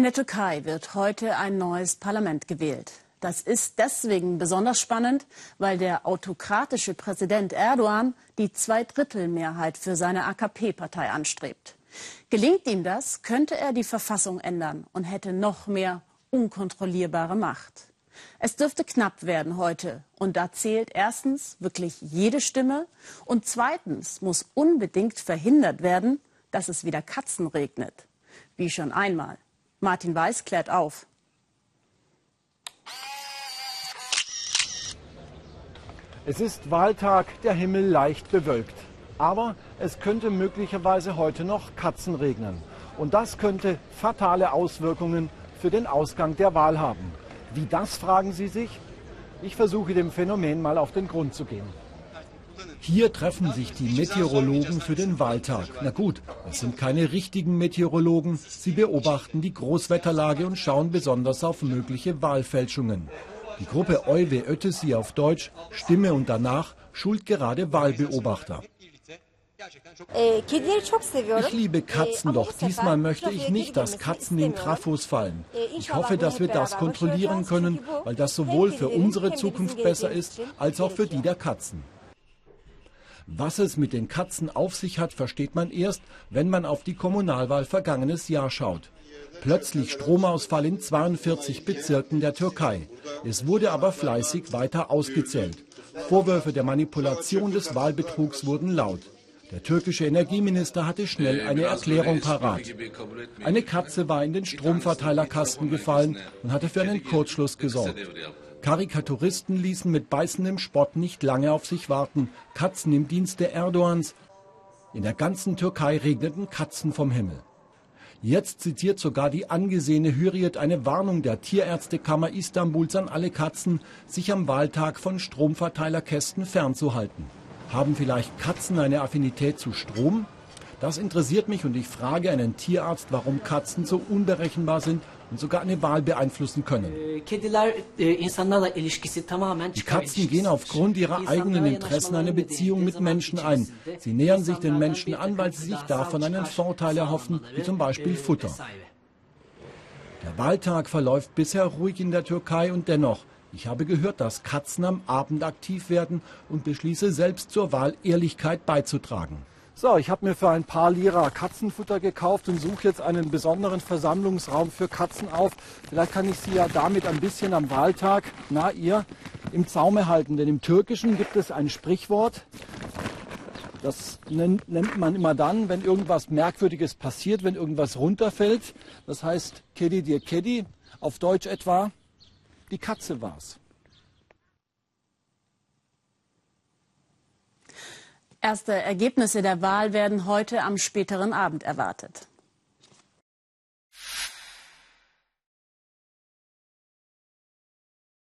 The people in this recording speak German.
In der Türkei wird heute ein neues Parlament gewählt. Das ist deswegen besonders spannend, weil der autokratische Präsident Erdogan die Zweidrittelmehrheit für seine AKP-Partei anstrebt. Gelingt ihm das, könnte er die Verfassung ändern und hätte noch mehr unkontrollierbare Macht. Es dürfte knapp werden heute. Und da zählt erstens wirklich jede Stimme. Und zweitens muss unbedingt verhindert werden, dass es wieder Katzen regnet. Wie schon einmal. Martin Weiß klärt auf. Es ist Wahltag, der Himmel leicht bewölkt. Aber es könnte möglicherweise heute noch Katzen regnen. Und das könnte fatale Auswirkungen für den Ausgang der Wahl haben. Wie das, fragen Sie sich? Ich versuche dem Phänomen mal auf den Grund zu gehen. Hier treffen sich die Meteorologen für den Wahltag. Na gut, es sind keine richtigen Meteorologen. Sie beobachten die Großwetterlage und schauen besonders auf mögliche Wahlfälschungen. Die Gruppe Euwe Ötesi auf Deutsch, Stimme und danach, schult gerade Wahlbeobachter. Ich liebe Katzen, doch diesmal möchte ich nicht, dass Katzen in Trafos fallen. Ich hoffe, dass wir das kontrollieren können, weil das sowohl für unsere Zukunft besser ist, als auch für die der Katzen. Was es mit den Katzen auf sich hat, versteht man erst, wenn man auf die Kommunalwahl vergangenes Jahr schaut. Plötzlich Stromausfall in 42 Bezirken der Türkei. Es wurde aber fleißig weiter ausgezählt. Vorwürfe der Manipulation des Wahlbetrugs wurden laut. Der türkische Energieminister hatte schnell eine Erklärung parat. Eine Katze war in den Stromverteilerkasten gefallen und hatte für einen Kurzschluss gesorgt. Karikaturisten ließen mit beißendem Spott nicht lange auf sich warten. Katzen im Dienste Erdogans. In der ganzen Türkei regneten Katzen vom Himmel. Jetzt zitiert sogar die angesehene Hürriyet eine Warnung der Tierärztekammer Istanbuls an alle Katzen, sich am Wahltag von Stromverteilerkästen fernzuhalten. Haben vielleicht Katzen eine Affinität zu Strom? Das interessiert mich und ich frage einen Tierarzt, warum Katzen so unberechenbar sind und sogar eine Wahl beeinflussen können. Die Katzen gehen aufgrund ihrer eigenen Interessen eine Beziehung mit Menschen ein. Sie nähern sich den Menschen an, weil sie sich davon einen Vorteil erhoffen, wie zum Beispiel Futter. Der Wahltag verläuft bisher ruhig in der Türkei und dennoch, ich habe gehört, dass Katzen am Abend aktiv werden und beschließe selbst zur Wahl Ehrlichkeit beizutragen. So, ich habe mir für ein paar Lira Katzenfutter gekauft und suche jetzt einen besonderen Versammlungsraum für Katzen auf. Vielleicht kann ich sie ja damit ein bisschen am Wahltag, na ihr, im Zaume halten. Denn im Türkischen gibt es ein Sprichwort, das nennt, man immer dann, wenn irgendwas Merkwürdiges passiert, wenn irgendwas runterfällt. Das heißt, Kedi dir Kedi, auf Deutsch etwa, die Katze war's. Erste Ergebnisse der Wahl werden heute am späteren Abend erwartet.